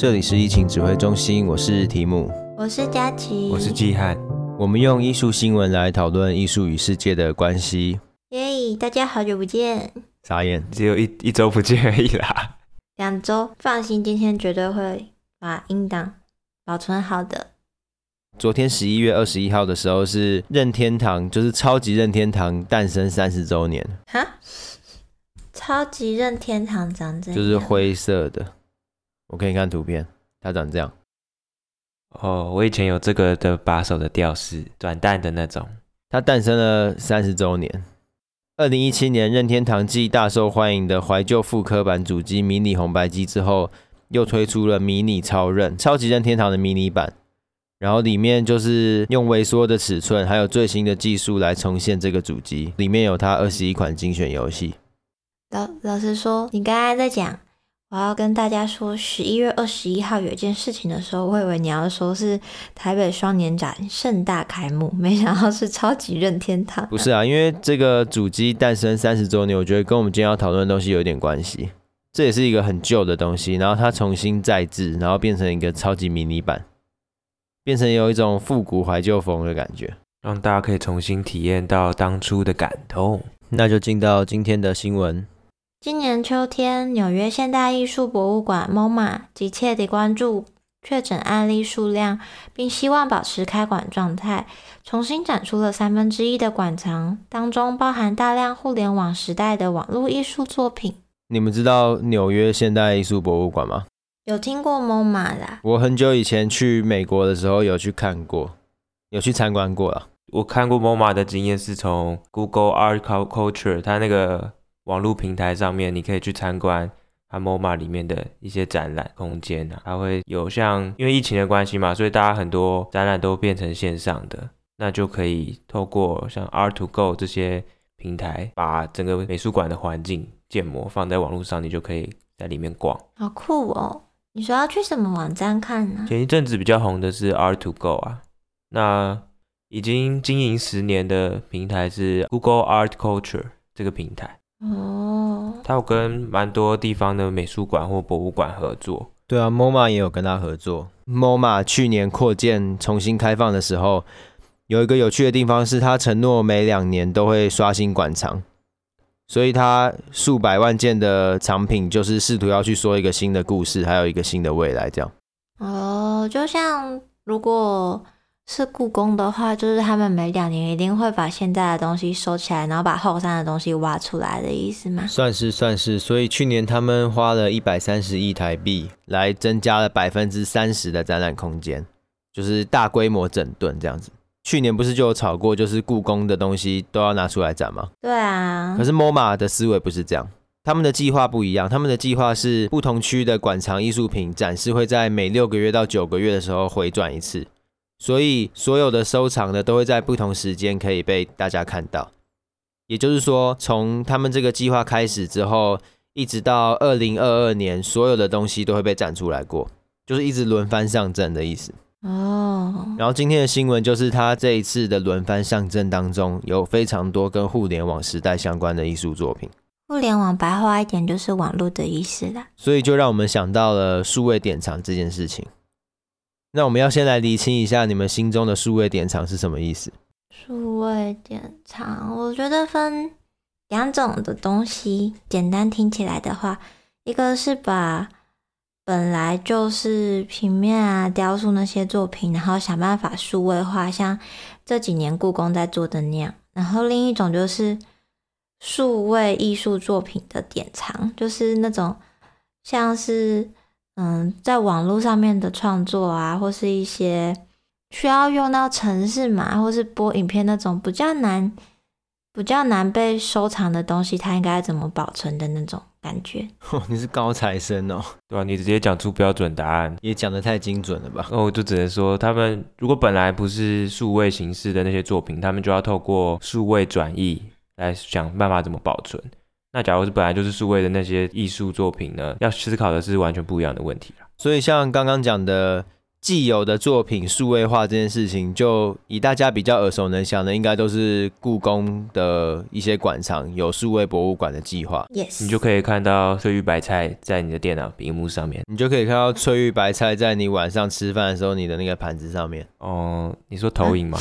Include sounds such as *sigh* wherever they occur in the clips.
这里是疫情指挥中心，我是提姆，我是佳琪，我是季汉。我们用艺术新闻来讨论艺术与世界的关系。耶，大家好久不见。傻眼，只有一一周不见而已啦。两周，放心，今天绝对会把音档保存好的。昨天十一月二十一号的时候是任天堂，就是超级任天堂诞生三十周年。哈？超级任天堂长这样？就是灰色的。我给你看图片，它长这样。哦，我以前有这个的把手的吊饰，转蛋的那种。它诞生了三十周年。二零一七年，任天堂继大受欢迎的怀旧复刻版主机迷你红白机之后，又推出了迷你超任超级任天堂的迷你版。然后里面就是用微缩的尺寸，还有最新的技术来重现这个主机。里面有它二十一款精选游戏。老老实说，你刚才在讲。我要跟大家说，十一月二十一号有一件事情的时候，我以为你要说是台北双年展盛大开幕，*laughs* 没想到是超级任天堂。不是啊，因为这个主机诞生三十周年，我觉得跟我们今天要讨论的东西有点关系。这也是一个很旧的东西，然后它重新再制，然后变成一个超级迷你版，变成有一种复古怀旧风的感觉，让大家可以重新体验到当初的感动。那就进到今天的新闻。今年秋天，纽约现代艺术博物馆 （MoMA） 急切地关注确诊案例数量，并希望保持开馆状态，重新展出了三分之一的馆藏，当中包含大量互联网时代的网络艺术作品。你们知道纽约现代艺术博物馆吗？有听过 MoMA 啦。我很久以前去美国的时候有去看过，有去参观过了。我看过 MoMA 的经验是从 Google Art Culture，它那个。网络平台上面，你可以去参观它 MoMA 里面的一些展览空间啊，它会有像因为疫情的关系嘛，所以大家很多展览都变成线上的，那就可以透过像 Art to Go 这些平台，把整个美术馆的环境建模放在网络上，你就可以在里面逛。好酷哦！你说要去什么网站看呢？前一阵子比较红的是 Art2Go 啊，那已经经营十年的平台是 Google Art Culture 这个平台。哦，他有跟蛮多地方的美术馆或博物馆合作。对啊，MoMA 也有跟他合作。MoMA 去年扩建重新开放的时候，有一个有趣的地方是，他承诺每两年都会刷新馆藏，所以他数百万件的藏品就是试图要去说一个新的故事，还有一个新的未来这样。哦，就像如果。是故宫的话，就是他们每两年一定会把现在的东西收起来，然后把后山的东西挖出来的意思吗？算是算是，所以去年他们花了一百三十亿台币来增加了百分之三十的展览空间，就是大规模整顿这样子。去年不是就有炒过，就是故宫的东西都要拿出来展吗？对啊。可是 MoMA 的思维不是这样，他们的计划不一样，他们的计划是不同区的馆藏艺术品展示会在每六个月到九个月的时候回转一次。所以，所有的收藏呢，都会在不同时间可以被大家看到。也就是说，从他们这个计划开始之后，一直到二零二二年，所有的东西都会被展出来过，就是一直轮番上阵的意思。哦。然后今天的新闻就是，他这一次的轮番上阵当中，有非常多跟互联网时代相关的艺术作品。互联网白话一点就是网络的意思啦。所以就让我们想到了数位典藏这件事情。那我们要先来厘清一下你们心中的数位典藏是什么意思？数位典藏，我觉得分两种的东西。简单听起来的话，一个是把本来就是平面啊、雕塑那些作品，然后想办法数位化，像这几年故宫在做的那样。然后另一种就是数位艺术作品的典藏，就是那种像是。嗯，在网络上面的创作啊，或是一些需要用到程式码，或是播影片那种比较难、比较难被收藏的东西，它应该怎么保存的那种感觉？哦，*laughs* 你是高材生哦，*laughs* 对吧？你直接讲出标准答案，也讲的太精准了吧？那我就只能说，他们如果本来不是数位形式的那些作品，他们就要透过数位转译来想办法怎么保存。那假如是本来就是数位的那些艺术作品呢，要思考的是完全不一样的问题了。所以像刚刚讲的既有的作品数位化这件事情，就以大家比较耳熟能详的，应该都是故宫的一些馆藏有数位博物馆的计划。Yes，你就可以看到翠玉白菜在你的电脑屏幕上面，你就可以看到翠玉白菜在你晚上吃饭的时候，你的那个盘子上面。哦，你说投影吗？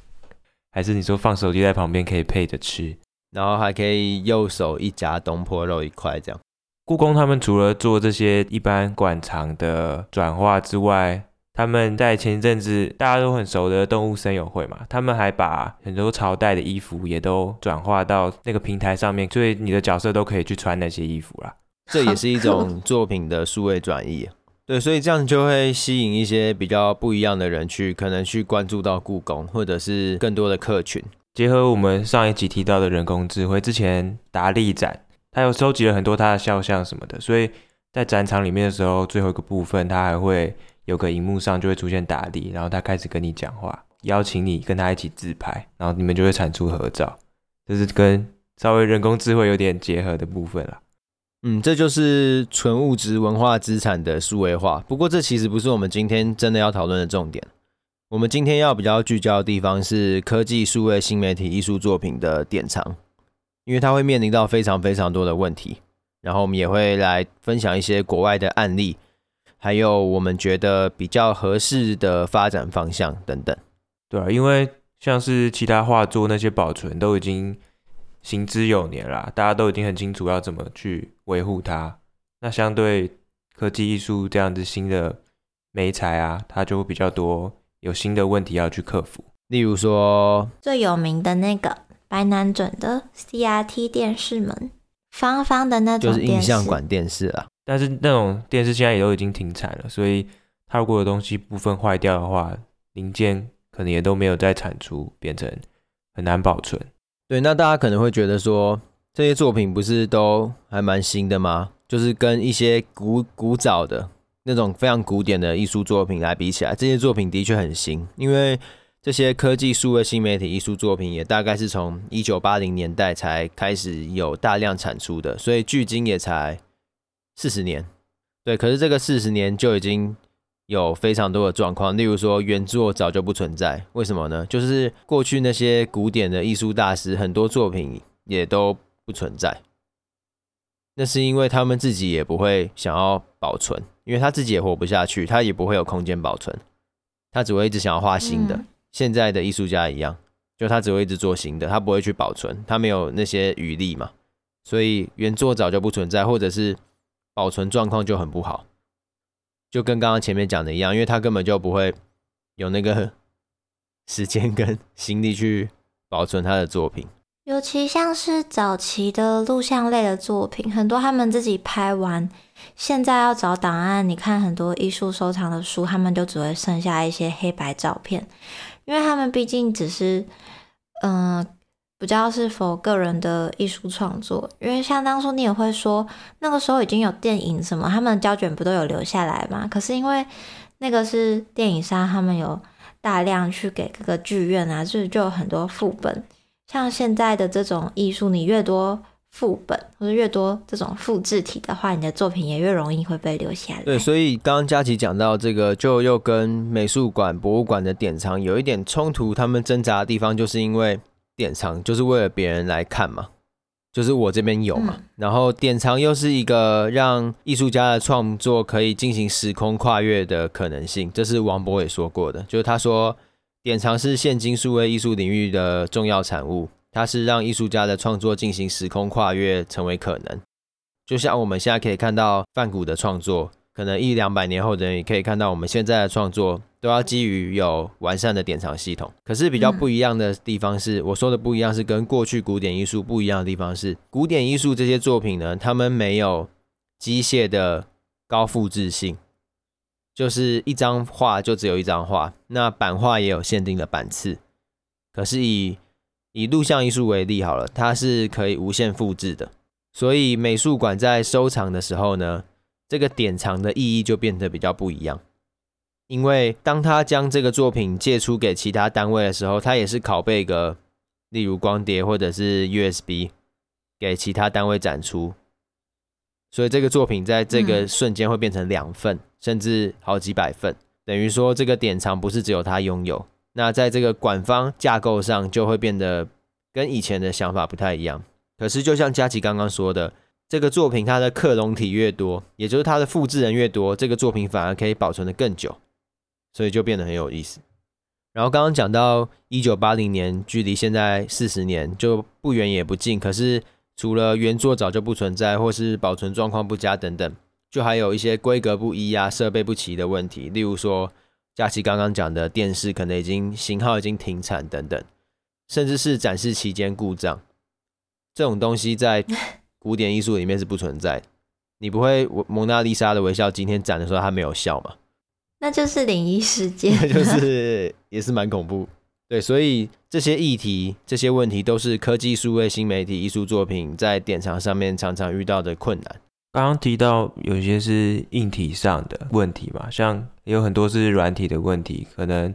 *laughs* 还是你说放手机在旁边可以配着吃，然后还可以右手一夹东坡肉一块这样。故宫他们除了做这些一般馆藏的转化之外，他们在前一阵子大家都很熟的动物森友会嘛，他们还把很多朝代的衣服也都转化到那个平台上面，所以你的角色都可以去穿那些衣服啦。这也是一种作品的数位转移。对，所以这样就会吸引一些比较不一样的人去，可能去关注到故宫，或者是更多的客群。结合我们上一集提到的人工智慧，之前达利展。他有收集了很多他的肖像什么的，所以在展场里面的时候，最后一个部分他还会有个荧幕上就会出现达利，然后他开始跟你讲话，邀请你跟他一起自拍，然后你们就会产出合照，这是跟稍微人工智慧有点结合的部分了。嗯，这就是纯物质文化资产的数位化。不过这其实不是我们今天真的要讨论的重点。我们今天要比较聚焦的地方是科技数位新媒体艺术作品的典藏。因为它会面临到非常非常多的问题，然后我们也会来分享一些国外的案例，还有我们觉得比较合适的发展方向等等。对啊，因为像是其他画作那些保存都已经行之有年了，大家都已经很清楚要怎么去维护它。那相对科技艺术这样子新的媒材啊，它就会比较多有新的问题要去克服。例如说最有名的那个。白南准的 CRT 电视门，方方的那种，就是影像管电视啊。但是那种电视现在也都已经停产了，所以它如果有东西部分坏掉的话，零件可能也都没有再产出，变成很难保存。对，那大家可能会觉得说，这些作品不是都还蛮新的吗？就是跟一些古古早的那种非常古典的艺术作品来比起来，这些作品的确很新，因为。这些科技数位新媒体艺术作品也大概是从一九八零年代才开始有大量产出的，所以距今也才四十年。对，可是这个四十年就已经有非常多的状况，例如说原作早就不存在，为什么呢？就是过去那些古典的艺术大师很多作品也都不存在，那是因为他们自己也不会想要保存，因为他自己也活不下去，他也不会有空间保存，他只会一直想要画新的。嗯现在的艺术家一样，就他只会一直做新的，他不会去保存，他没有那些余力嘛，所以原作早就不存在，或者是保存状况就很不好，就跟刚刚前面讲的一样，因为他根本就不会有那个 *laughs* 时间跟心力去保存他的作品。尤其像是早期的录像类的作品，很多他们自己拍完，现在要找档案，你看很多艺术收藏的书，他们就只会剩下一些黑白照片。因为他们毕竟只是，嗯、呃，比较是否个人的艺术创作。因为像当初你也会说，那个时候已经有电影什么，他们的胶卷不都有留下来嘛？可是因为那个是电影商，他们有大量去给各个剧院啊，就就有很多副本。像现在的这种艺术，你越多。副本或者越多这种复制体的话，你的作品也越容易会被留下来。对，所以刚刚佳琪讲到这个，就又跟美术馆、博物馆的典藏有一点冲突。他们挣扎的地方，就是因为典藏就是为了别人来看嘛，就是我这边有嘛。嗯、然后典藏又是一个让艺术家的创作可以进行时空跨越的可能性。这是王博也说过的，就是他说典藏是现今数位艺术领域的重要产物。它是让艺术家的创作进行时空跨越成为可能，就像我们现在可以看到梵谷的创作，可能一两百年后的人也可以看到我们现在的创作，都要基于有完善的典藏系统。可是比较不一样的地方是，我说的不一样是跟过去古典艺术不一样的地方是，古典艺术这些作品呢，他们没有机械的高复制性，就是一张画就只有一张画，那版画也有限定的版次，可是以以录像艺术为例好了，它是可以无限复制的，所以美术馆在收藏的时候呢，这个典藏的意义就变得比较不一样。因为当他将这个作品借出给其他单位的时候，他也是拷贝个，例如光碟或者是 USB，给其他单位展出，所以这个作品在这个瞬间会变成两份，甚至好几百份。等于说这个典藏不是只有他拥有。那在这个馆方架构上，就会变得跟以前的想法不太一样。可是就像佳琪刚刚说的，这个作品它的克隆体越多，也就是它的复制人越多，这个作品反而可以保存得更久，所以就变得很有意思。然后刚刚讲到一九八零年，距离现在四十年就不远也不近。可是除了原作早就不存在，或是保存状况不佳等等，就还有一些规格不一啊、设备不齐的问题。例如说，佳琪刚刚讲的电视可能已经型号已经停产等等，甚至是展示期间故障，这种东西在 *laughs* 古典艺术里面是不存在。你不会蒙娜丽莎的微笑今天展的时候它没有笑吗？那就是灵异事件，*laughs* 就是也是蛮恐怖。对，所以这些议题、这些问题都是科技、数位、新媒体、艺术作品在典藏上面常常遇到的困难。刚刚提到有些是硬体上的问题嘛，像也有很多是软体的问题。可能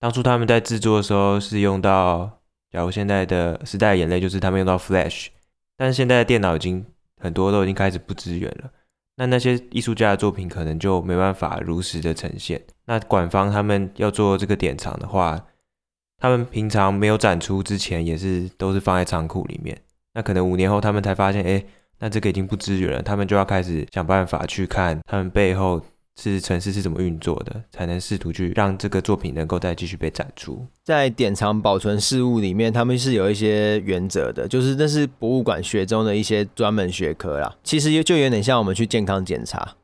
当初他们在制作的时候是用到，假如现在的时代眼泪就是他们用到 Flash，但是现在的电脑已经很多都已经开始不支援了。那那些艺术家的作品可能就没办法如实的呈现。那馆方他们要做这个典藏的话，他们平常没有展出之前也是都是放在仓库里面。那可能五年后他们才发现，哎，那这个已经不支援了，他们就要开始想办法去看他们背后。是城市是怎么运作的，才能试图去让这个作品能够再继续被展出。在典藏保存事物里面，他们是有一些原则的，就是那是博物馆学中的一些专门学科啦。其实就有点像我们去健康检查，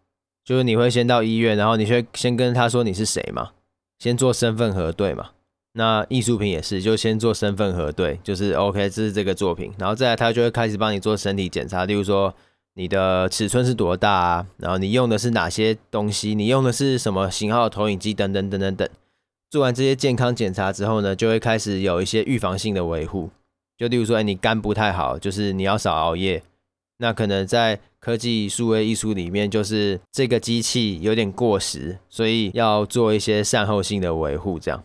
就是你会先到医院，然后你会先跟他说你是谁嘛，先做身份核对嘛。那艺术品也是，就先做身份核对，就是 OK，这是这个作品，然后再来他就会开始帮你做身体检查，例如说。你的尺寸是多大啊？然后你用的是哪些东西？你用的是什么型号的投影机？等等等等等。做完这些健康检查之后呢，就会开始有一些预防性的维护。就例如说，哎，你肝不太好，就是你要少熬夜。那可能在科技数位艺术里面，就是这个机器有点过时，所以要做一些善后性的维护，这样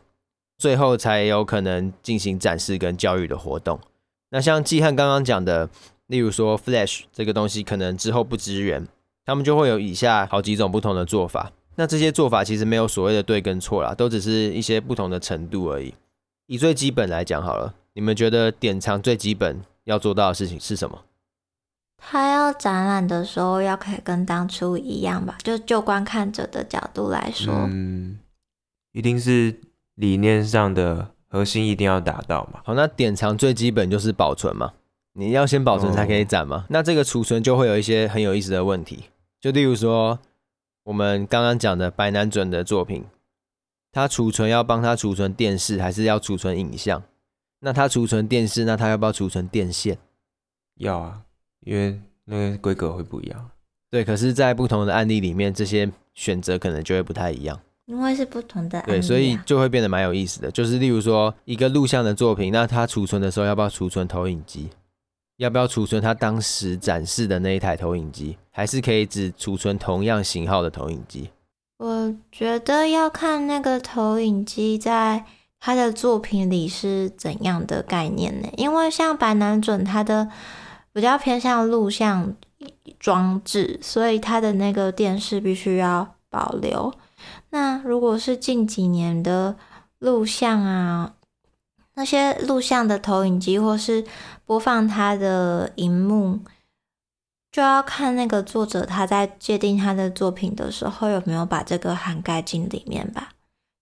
最后才有可能进行展示跟教育的活动。那像季汉刚刚讲的。例如说，Flash 这个东西可能之后不支援，他们就会有以下好几种不同的做法。那这些做法其实没有所谓的对跟错啦，都只是一些不同的程度而已。以最基本来讲好了，你们觉得典藏最基本要做到的事情是什么？他要展览的时候要可以跟当初一样吧？就就观看者的角度来说，嗯，一定是理念上的核心一定要达到嘛。好，那典藏最基本就是保存嘛。你要先保存才可以展嘛？Oh. 那这个储存就会有一些很有意思的问题，就例如说我们刚刚讲的白南准的作品，它储存要帮它储存电视，还是要储存影像？那它储存电视，那它要不要储存电线？要啊，因为那个规格会不一样。对，可是，在不同的案例里面，这些选择可能就会不太一样。因为是不同的。对，所以就会变得蛮有意思的。就是例如说一个录像的作品，那它储存的时候要不要储存投影机？要不要储存它当时展示的那一台投影机？还是可以只储存同样型号的投影机？我觉得要看那个投影机在他的作品里是怎样的概念呢？因为像白南准，他的比较偏向录像装置，所以他的那个电视必须要保留。那如果是近几年的录像啊，那些录像的投影机或是播放它的荧幕，就要看那个作者他在界定他的作品的时候有没有把这个涵盖进里面吧。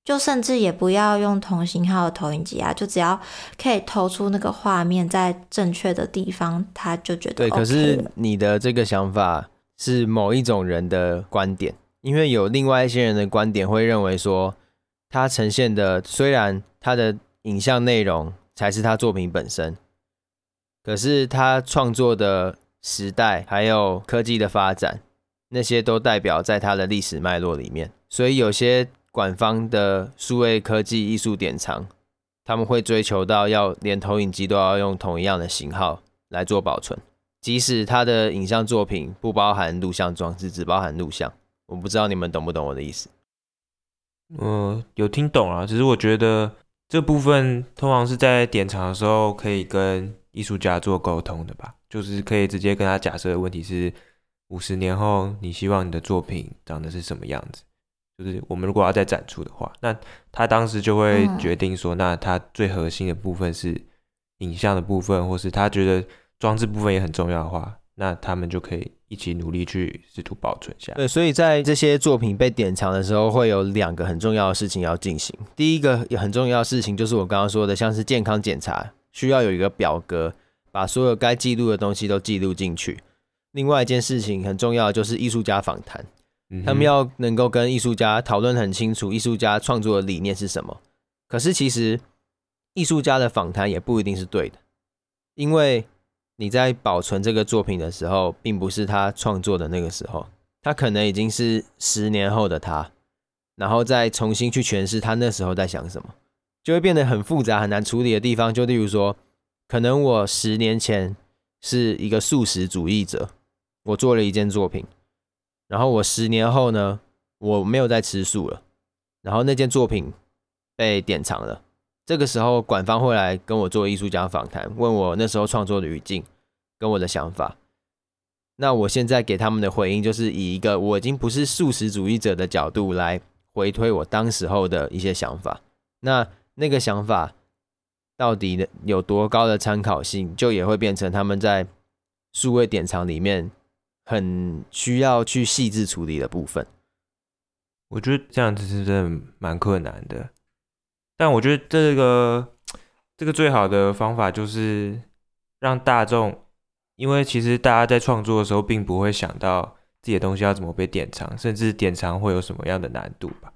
就甚至也不要用同型号的投影机啊，就只要可以投出那个画面在正确的地方，他就觉得、OK、对。可是你的这个想法是某一种人的观点，因为有另外一些人的观点会认为说，他呈现的虽然他的影像内容才是他作品本身。可是他创作的时代，还有科技的发展，那些都代表在他的历史脉络里面。所以有些馆方的数位科技艺术典藏，他们会追求到要连投影机都要用同一样的型号来做保存，即使他的影像作品不包含录像装置，只包含录像。我不知道你们懂不懂我的意思？嗯，有听懂啊，只是我觉得这部分通常是在典藏的时候可以跟。艺术家做沟通的吧，就是可以直接跟他假设的问题是：五十年后，你希望你的作品长得是什么样子？就是我们如果要再展出的话，那他当时就会决定说，那他最核心的部分是影像的部分，或是他觉得装置部分也很重要的话，那他们就可以一起努力去试图保存下来。对，所以在这些作品被典藏的时候，会有两个很重要的事情要进行。第一个也很重要的事情就是我刚刚说的，像是健康检查，需要有一个表格，把所有该记录的东西都记录进去。另外一件事情很重要就是艺术家访谈。他们要能够跟艺术家讨论很清楚，艺术家创作的理念是什么。可是其实艺术家的访谈也不一定是对的，因为你在保存这个作品的时候，并不是他创作的那个时候，他可能已经是十年后的他，然后再重新去诠释他那时候在想什么，就会变得很复杂、很难处理的地方。就例如说，可能我十年前是一个素食主义者，我做了一件作品。然后我十年后呢，我没有再吃素了。然后那件作品被典藏了。这个时候，馆方会来跟我做艺术家访谈，问我那时候创作的语境跟我的想法。那我现在给他们的回应，就是以一个我已经不是素食主义者的角度来回推我当时候的一些想法。那那个想法到底有多高的参考性，就也会变成他们在数位典藏里面。很需要去细致处理的部分，我觉得这样子是真的蛮困难的。但我觉得这个这个最好的方法就是让大众，因为其实大家在创作的时候并不会想到自己的东西要怎么被典藏，甚至典藏会有什么样的难度吧。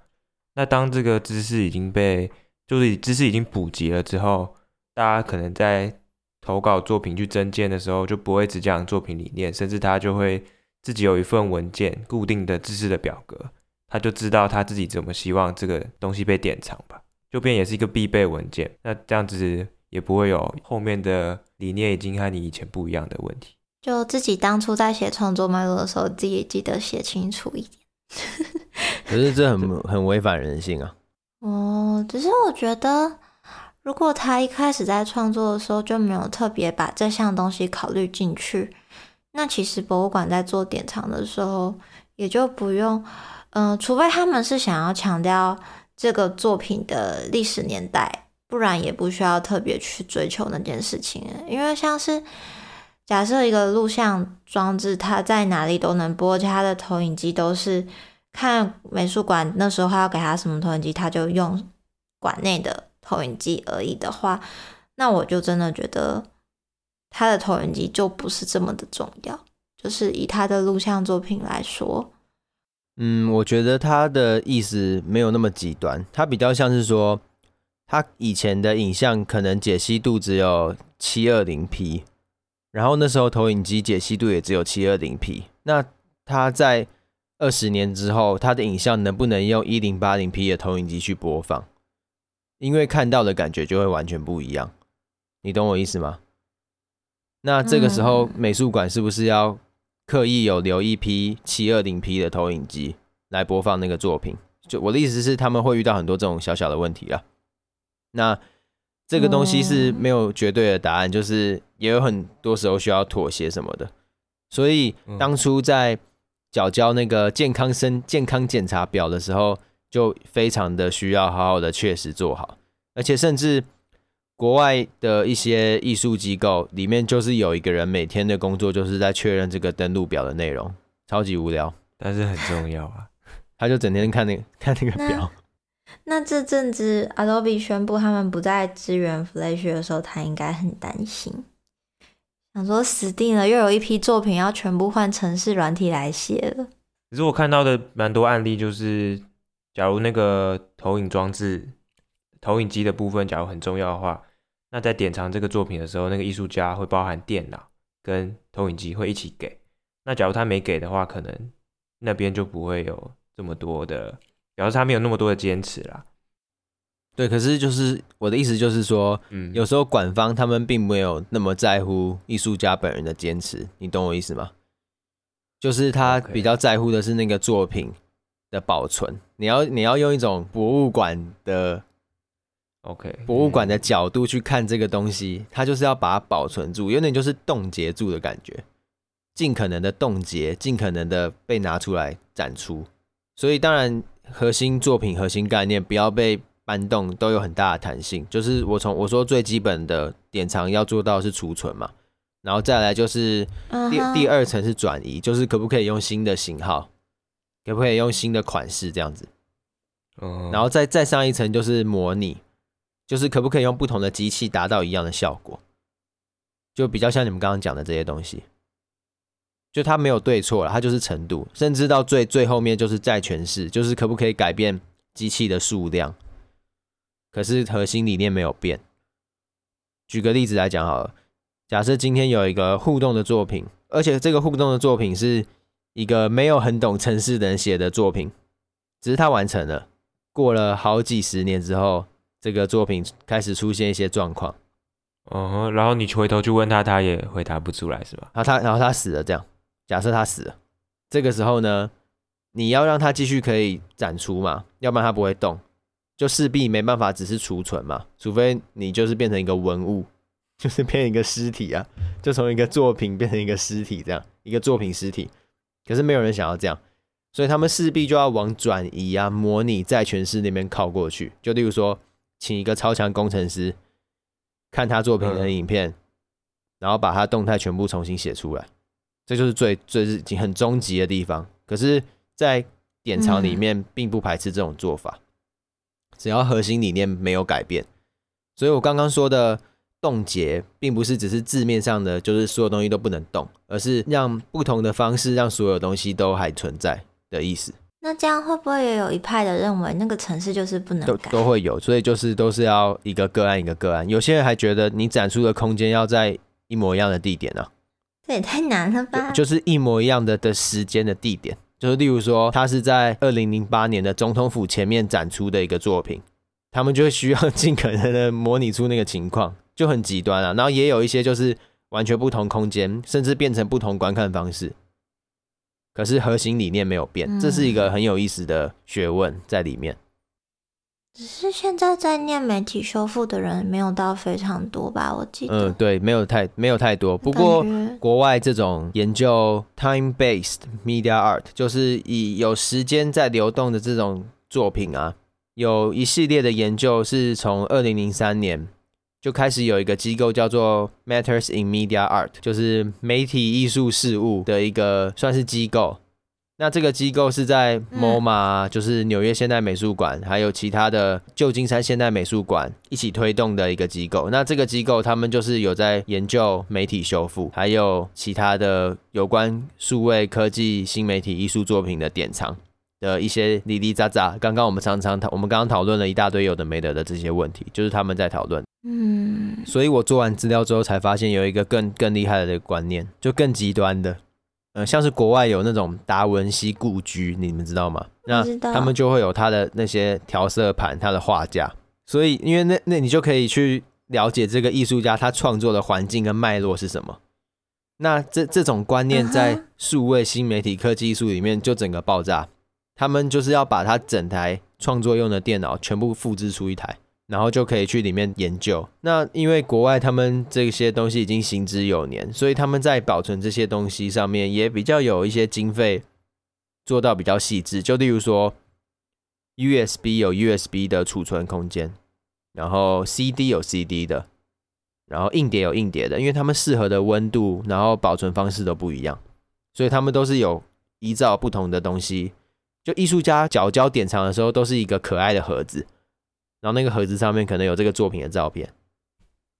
那当这个知识已经被，就是知识已经普及了之后，大家可能在。投稿作品去增建的时候，就不会只讲作品理念，甚至他就会自己有一份文件，固定的知识的表格，他就知道他自己怎么希望这个东西被典藏吧，就变也是一个必备文件。那这样子也不会有后面的理念已经和你以前不一样的问题。就自己当初在写创作脉络的时候，自己记得写清楚一点。*laughs* 可是这很很违反人性啊。哦，只是我觉得。如果他一开始在创作的时候就没有特别把这项东西考虑进去，那其实博物馆在做典藏的时候也就不用，嗯、呃，除非他们是想要强调这个作品的历史年代，不然也不需要特别去追求那件事情。因为像是假设一个录像装置，它在哪里都能播，而且它的投影机都是看美术馆那时候他要给他什么投影机，他就用馆内的。投影机而已的话，那我就真的觉得他的投影机就不是这么的重要。就是以他的录像作品来说，嗯，我觉得他的意思没有那么极端，他比较像是说，他以前的影像可能解析度只有七二零 P，然后那时候投影机解析度也只有七二零 P，那他在二十年之后，他的影像能不能用一零八零 P 的投影机去播放？因为看到的感觉就会完全不一样，你懂我意思吗？那这个时候美术馆是不是要刻意有留一批七二零 P 的投影机来播放那个作品？就我的意思是，他们会遇到很多这种小小的问题啊。那这个东西是没有绝对的答案，就是也有很多时候需要妥协什么的。所以当初在缴交那个健康生健康检查表的时候。就非常的需要好好的确实做好，而且甚至国外的一些艺术机构里面，就是有一个人每天的工作就是在确认这个登录表的内容，超级无聊，但是很重要啊。*laughs* 他就整天看那个 *laughs* 看那个表。那，那这阵子 Adobe 宣布他们不再支援 Flash 的时候，他应该很担心，想说死定了，又有一批作品要全部换程式软体来写了。可是我看到的蛮多案例就是。假如那个投影装置、投影机的部分，假如很重要的话，那在典藏这个作品的时候，那个艺术家会包含电脑跟投影机会一起给。那假如他没给的话，可能那边就不会有这么多的，表示他没有那么多的坚持啦。对，可是就是我的意思就是说，嗯，有时候馆方他们并没有那么在乎艺术家本人的坚持，你懂我意思吗？就是他比较在乎的是那个作品。的保存，你要你要用一种博物馆的，OK，博物馆的角度去看这个东西，它就是要把它保存住，有点就是冻结住的感觉，尽可能的冻结，尽可能的被拿出来展出。所以当然核心作品、核心概念不要被搬动，都有很大的弹性。就是我从我说最基本的典藏要做到是储存嘛，然后再来就是第、uh huh. 第二层是转移，就是可不可以用新的型号，可不可以用新的款式这样子。嗯、uh，huh. 然后再再上一层就是模拟，就是可不可以用不同的机器达到一样的效果，就比较像你们刚刚讲的这些东西。就它没有对错了，它就是程度，甚至到最最后面就是再诠释，就是可不可以改变机器的数量，可是核心理念没有变。举个例子来讲好了，假设今天有一个互动的作品，而且这个互动的作品是一个没有很懂程式的人写的作品，只是他完成了，过了好几十年之后，这个作品开始出现一些状况，哦、嗯，然后你回头去问他，他也回答不出来，是吧？然后他，然后他死了，这样。假设他死了，这个时候呢，你要让他继续可以展出嘛，要不然他不会动，就势必没办法只是储存嘛，除非你就是变成一个文物，*laughs* 就是变成一个尸体啊，就从一个作品变成一个尸体这样，一个作品尸体。可是没有人想要这样，所以他们势必就要往转移啊、模拟再诠释那边靠过去。就例如说，请一个超强工程师看他作品的影片，嗯、然后把他动态全部重新写出来。这就是最最是已经很终极的地方，可是，在典藏里面并不排斥这种做法，只要核心理念没有改变。所以我刚刚说的冻结，并不是只是字面上的，就是所有东西都不能动，而是让不同的方式让所有东西都还存在的意思。那这样会不会也有一派的认为那个城市就是不能改？都都会有，所以就是都是要一个个案一个个案。有些人还觉得你展出的空间要在一模一样的地点呢、啊。这也太难了吧！就是一模一样的的时间的地点，就是例如说，他是在二零零八年的总统府前面展出的一个作品，他们就需要 *laughs* 尽可能的模拟出那个情况，就很极端啊。然后也有一些就是完全不同空间，甚至变成不同观看方式，可是核心理念没有变，这是一个很有意思的学问在里面。只是现在在念媒体修复的人没有到非常多吧？我记得，嗯，对，没有太没有太多。不过国外这种研究 time-based media art，就是以有时间在流动的这种作品啊，有一系列的研究是从二零零三年就开始有一个机构叫做 Matters in Media Art，就是媒体艺术事务的一个算是机构。那这个机构是在 MoMA，就是纽约现代美术馆，还有其他的旧金山现代美术馆一起推动的一个机构。那这个机构他们就是有在研究媒体修复，还有其他的有关数位科技新媒体艺术作品的典藏的一些里里杂杂。刚刚我们常常讨，我们刚刚讨论了一大堆有的没的的这些问题，就是他们在讨论。嗯，所以我做完资料之后才发现有一个更更厉害的观念，就更极端的。呃，像是国外有那种达文西故居，你们知道吗？那他们就会有他的那些调色盘，他的画架。所以，因为那那你就可以去了解这个艺术家他创作的环境跟脉络是什么。那这这种观念在数位新媒体科技艺术里面就整个爆炸。他们就是要把他整台创作用的电脑全部复制出一台。然后就可以去里面研究。那因为国外他们这些东西已经行之有年，所以他们在保存这些东西上面也比较有一些经费做到比较细致。就例如说，USB 有 USB 的储存空间，然后 CD 有 CD 的，然后硬碟有硬碟的，因为他们适合的温度，然后保存方式都不一样，所以他们都是有依照不同的东西。就艺术家缴交典藏的时候，都是一个可爱的盒子。然后那个盒子上面可能有这个作品的照片，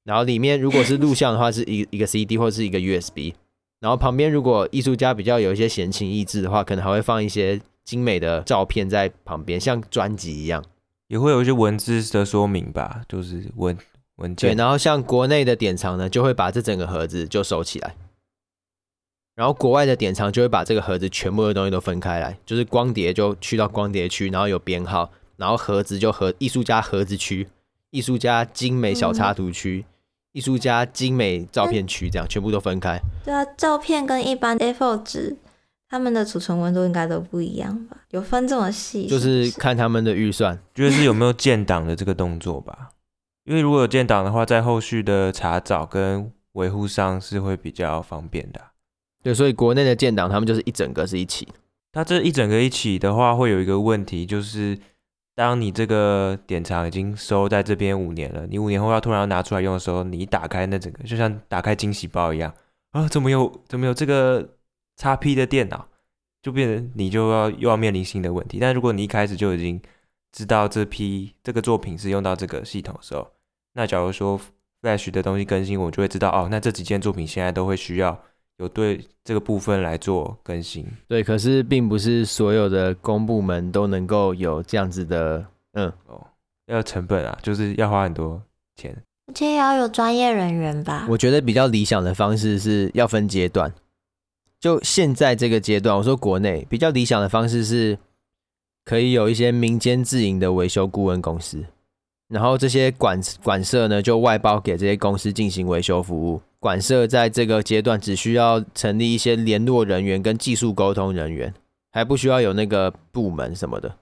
然后里面如果是录像的话，是一一个 CD 或是一个 USB，然后旁边如果艺术家比较有一些闲情逸致的话，可能还会放一些精美的照片在旁边，像专辑一样，也会有一些文字的说明吧，就是文文件。对，然后像国内的典藏呢，就会把这整个盒子就收起来，然后国外的典藏就会把这个盒子全部的东西都分开来，就是光碟就去到光碟区，然后有编号。然后盒子就和艺术家盒子区、艺术家精美小插图区、嗯、艺术家精美照片区，这样全部都分开。对啊，照片跟一般 A4 纸，他们的储存温度应该都不一样吧？有分这么细？就是看他们的预算，就是有没有建档的这个动作吧。因为如果有建档的话，在后续的查找跟维护上是会比较方便的。对，所以国内的建档他们就是一整个是一起。它这一整个一起的话，会有一个问题，就是当你这个典藏已经收在这边五年了，你五年后要突然要拿出来用的时候，你打开那整个就像打开惊喜包一样啊，怎么有怎么有这个 XP 的电脑，就变成你就要又要面临新的问题。但如果你一开始就已经知道这批这个作品是用到这个系统的时候，那假如说 Flash 的东西更新，我就会知道哦，那这几件作品现在都会需要。有对这个部分来做更新，对，可是并不是所有的公部门都能够有这样子的，嗯，哦，要成本啊，就是要花很多钱，而且也要有专业人员吧。我觉得比较理想的方式是要分阶段，就现在这个阶段，我说国内比较理想的方式是，可以有一些民间自营的维修顾问公司，然后这些管管社呢就外包给这些公司进行维修服务。馆社在这个阶段只需要成立一些联络人员跟技术沟通人员，还不需要有那个部门什么的。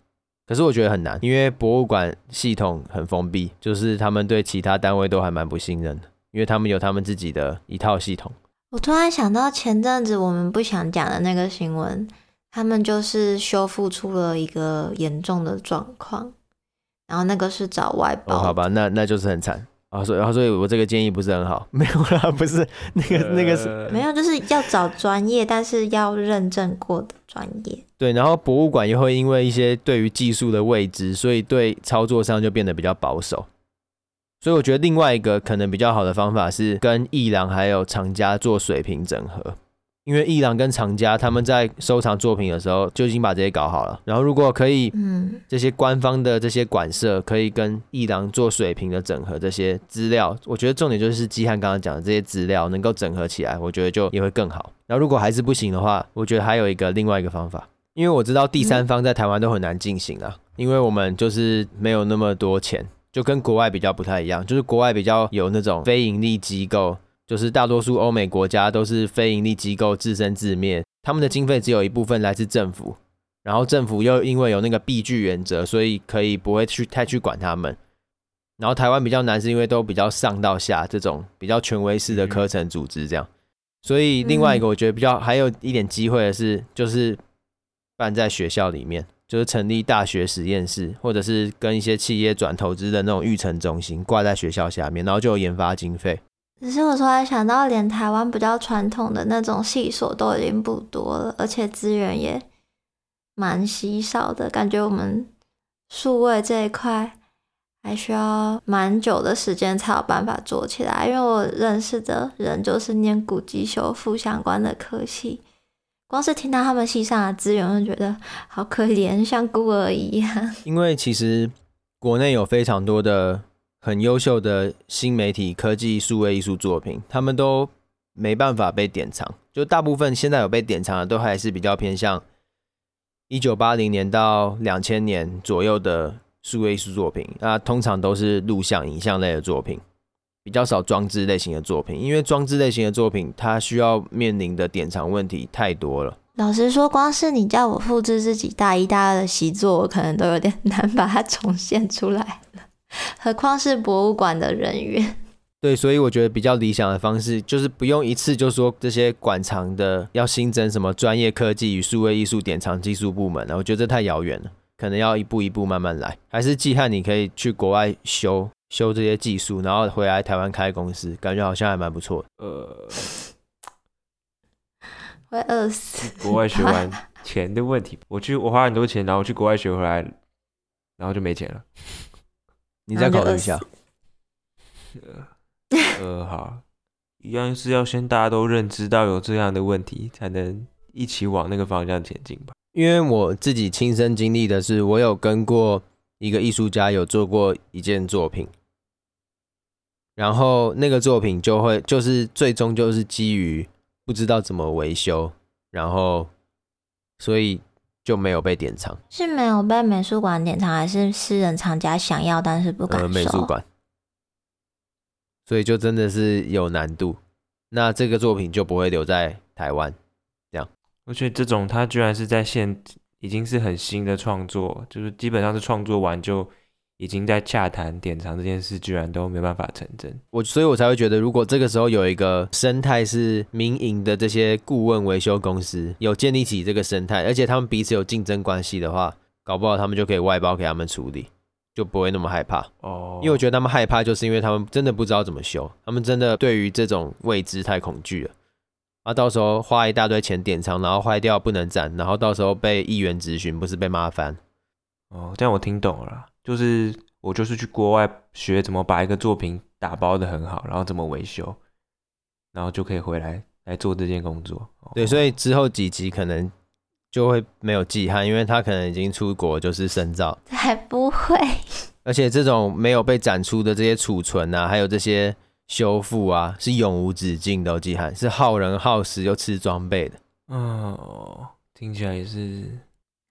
可是我觉得很难，因为博物馆系统很封闭，就是他们对其他单位都还蛮不信任的，因为他们有他们自己的一套系统。我突然想到前阵子我们不想讲的那个新闻，他们就是修复出了一个严重的状况，然后那个是找外包。哦，好吧，那那就是很惨。啊，所以，然后，所以我这个建议不是很好，*laughs* 没有啦，不是那个，那个是没有，就是要找专业，但是要认证过的专业。对，然后博物馆也会因为一些对于技术的未知，所以对操作上就变得比较保守。所以我觉得另外一个可能比较好的方法是跟艺廊还有厂家做水平整合。因为艺廊跟藏家他们在收藏作品的时候就已经把这些搞好了，然后如果可以，嗯，这些官方的这些馆舍可以跟艺廊做水平的整合，这些资料，我觉得重点就是基汉刚刚讲的这些资料能够整合起来，我觉得就也会更好。然后如果还是不行的话，我觉得还有一个另外一个方法，因为我知道第三方在台湾都很难进行啊，因为我们就是没有那么多钱，就跟国外比较不太一样，就是国外比较有那种非盈利机构。就是大多数欧美国家都是非盈利机构自生自灭，他们的经费只有一部分来自政府，然后政府又因为有那个闭据原则，所以可以不会去太去管他们。然后台湾比较难，是因为都比较上到下这种比较权威式的课程组织这样，所以另外一个我觉得比较还有一点机会的是，就是办在学校里面，就是成立大学实验室，或者是跟一些企业转投资的那种育成中心挂在学校下面，然后就有研发经费。只是我突然想到，连台湾比较传统的那种系所都已经不多了，而且资源也蛮稀少的，感觉我们数位这一块还需要蛮久的时间才有办法做起来。因为我认识的人就是念古籍修复相关的科系，光是听到他们系上的资源，我就觉得好可怜，像孤儿一样。*laughs* 因为其实国内有非常多的。很优秀的新媒体科技数位艺术作品，他们都没办法被典藏。就大部分现在有被典藏的，都还是比较偏向一九八零年到两千年左右的数位艺术作品。那通常都是录像、影像类的作品，比较少装置类型的作品。因为装置类型的作品，它需要面临的典藏问题太多了。老实说，光是你叫我复制自己大一、大二的习作，我可能都有点 *laughs* 难把它重现出来。何况是博物馆的人员，*laughs* 对，所以我觉得比较理想的方式就是不用一次就说这些馆藏的要新增什么专业科技与数位艺术典藏技术部门了，我觉得这太遥远了，可能要一步一步慢慢来。还是季汉，你可以去国外修修这些技术，然后回来台湾开公司，感觉好像还蛮不错的。呃，*laughs* 会饿死。国外学完钱的问题，我去我花很多钱，然后去国外学回来，然后就没钱了。你再考虑一下。*laughs* 呃，好，一样是要先大家都认知到有这样的问题，才能一起往那个方向前进吧。因为我自己亲身经历的是，我有跟过一个艺术家有做过一件作品，然后那个作品就会就是最终就是基于不知道怎么维修，然后所以。就没有被典藏，是没有被美术馆典藏，还是私人藏家想要但是不敢收？呃，美术馆，所以就真的是有难度。那这个作品就不会留在台湾，这样。而且这种他居然是在现，已经是很新的创作，就是基本上是创作完就已经在洽谈典藏这件事，居然都没办法成真。我所以，我才会觉得，如果这个时候有一个生态是民营的这些顾问维修公司有建立起这个生态，而且他们彼此有竞争关系的话，搞不好他们就可以外包给他们处理，就不会那么害怕。哦，因为我觉得他们害怕，就是因为他们真的不知道怎么修，他们真的对于这种未知太恐惧了。啊，到时候花一大堆钱典藏，然后坏掉不能展，然后到时候被议员质询，不是被骂翻？哦，这样我听懂了啦，就是我就是去国外学怎么把一个作品打包的很好，然后怎么维修，然后就可以回来来做这件工作。哦、对，所以之后几集可能就会没有季汉，因为他可能已经出国就是深造，才不会。*laughs* 而且这种没有被展出的这些储存啊，还有这些。修复啊，是永无止境的，季汉是耗人耗时又吃装备的。哦，听起来也是，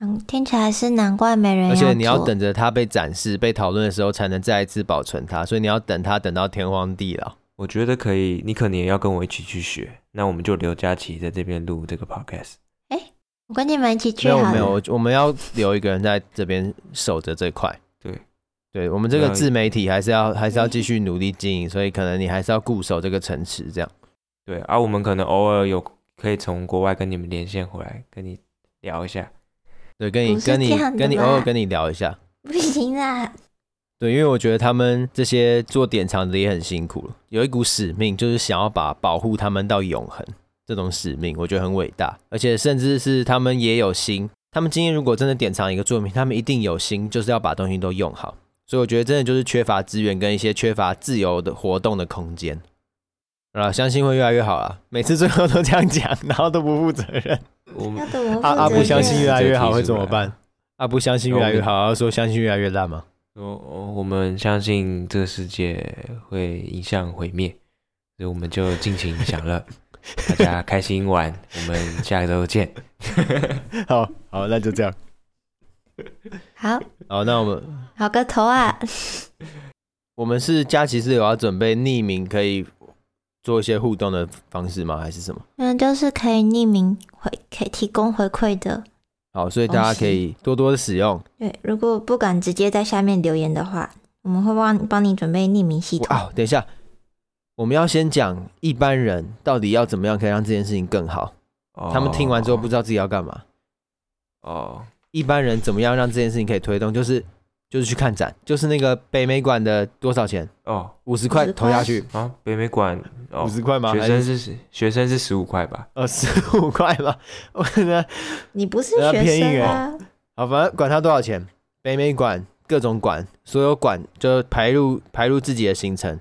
嗯，听起来是难怪没人。而且你要等着它被展示、被讨论的时候，才能再一次保存它，所以你要等它等到天荒地老。我觉得可以，你可能也要跟我一起去学。那我们就刘佳琪在这边录这个 podcast。哎、欸，我跟你们一起去好了。没有没有，我们要留一个人在这边守着这块。对，对我们这个自媒体还是要还是要继续努力经营，所以可能你还是要固守这个城池，这样。对，而、啊、我们可能偶尔有可以从国外跟你们连线回来，跟你聊一下。对，跟你跟你跟你偶尔跟你聊一下。*laughs* 不行啊。对，因为我觉得他们这些做典藏的也很辛苦，有一股使命，就是想要把保护他们到永恒这种使命，我觉得很伟大，而且甚至是他们也有心，他们今天如果真的典藏一个作品，他们一定有心，就是要把东西都用好。所以我觉得真的就是缺乏资源跟一些缺乏自由的活动的空间，啊，相信会越来越好啊！每次最后都这样讲，然后都不负责任。*laughs* 我们阿阿不相信越来越好会怎么办？阿不相信越来越好，要说相信越来越烂吗？我我们相信这个世界会迎向毁灭，所以我们就尽情享乐，大家开心玩，我们下周见。*laughs* 好好，那就这样。好，好，那我们好个头啊！*laughs* 我们是佳琪是有要准备匿名可以做一些互动的方式吗？还是什么？嗯，就是可以匿名回，可以提供回馈的。好，所以大家可以多多的使用。对，如果不敢直接在下面留言的话，我们会帮帮你准备匿名系统。哦，等一下，我们要先讲一般人到底要怎么样可以让这件事情更好。哦，他们听完之后不知道自己要干嘛。哦。一般人怎么样让这件事情可以推动？就是就是去看展，就是那个北美馆的多少钱？哦，五十块投下去啊！北美馆五十块吗？学生是学生是十五块吧？呃，十五块吧。*laughs* 我可能你不是学生啊？好，反正管他多少钱，北美馆各种馆，所有馆就排入排入自己的行程，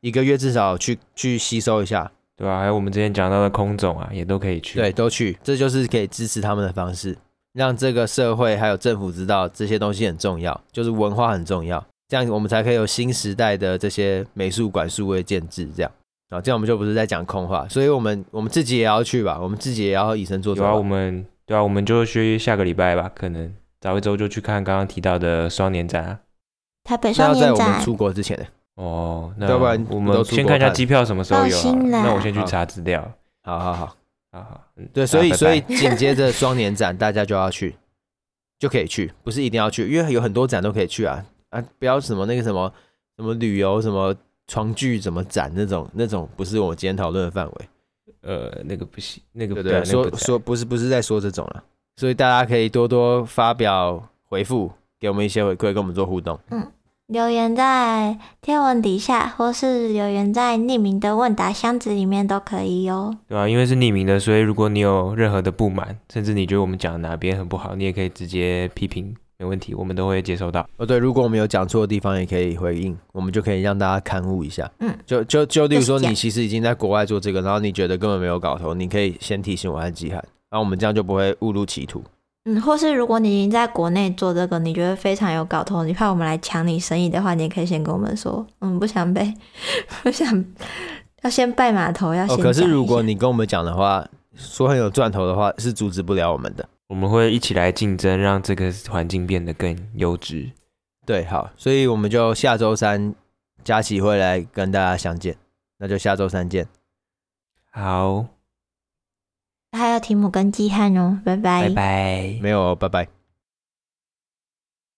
一个月至少去去吸收一下，对吧？还有我们之前讲到的空总啊，也都可以去，对，都去，这就是可以支持他们的方式。让这个社会还有政府知道这些东西很重要，就是文化很重要，这样我们才可以有新时代的这些美术馆数位建制。这样啊，这样我们就不是在讲空话，所以我们我们自己也要去吧，我们自己也要以身作则。有啊，我们对啊，我们就去下个礼拜吧，可能早一周就去看刚刚提到的双年展啊。台北双年展。要在我们出国之前呢。哦，那要不然我们先看一下机票什么时候有啊？那我先去查资料。好好好。好好，嗯，对，所以所以紧接着双年展，大家就要去，*laughs* 就可以去，不是一定要去，因为有很多展都可以去啊啊！不要什么那个什么什么旅游什么床具怎么展那种那种，不是我今天讨论的范围。呃，那个不行，那个对对，说说不是不是在说这种了，所以大家可以多多发表回复，给我们一些回馈，跟我们做互动。嗯。留言在贴文底下，或是留言在匿名的问答箱子里面都可以哟。对啊，因为是匿名的，所以如果你有任何的不满，甚至你觉得我们讲的哪边很不好，你也可以直接批评，没问题，我们都会接收到。哦，对，如果我们有讲错的地方，也可以回应，我们就可以让大家勘误一下。嗯，就就就例如说，你其实已经在国外做这个，然后你觉得根本没有搞头，你可以先提醒我和季涵，然后我们这样就不会误入歧途。嗯，或是如果你已经在国内做这个，你觉得非常有搞头，你怕我们来抢你生意的话，你也可以先跟我们说，嗯，不想被，*laughs* 不想要先拜码头，要先。哦，可是如果你跟我们讲的话，说很有赚头的话，是阻止不了我们的。我们会一起来竞争，让这个环境变得更优质。对，好，所以我们就下周三佳琪会来跟大家相见，那就下周三见。好。还有提姆跟季汉哦，拜拜，拜拜，没有，拜拜。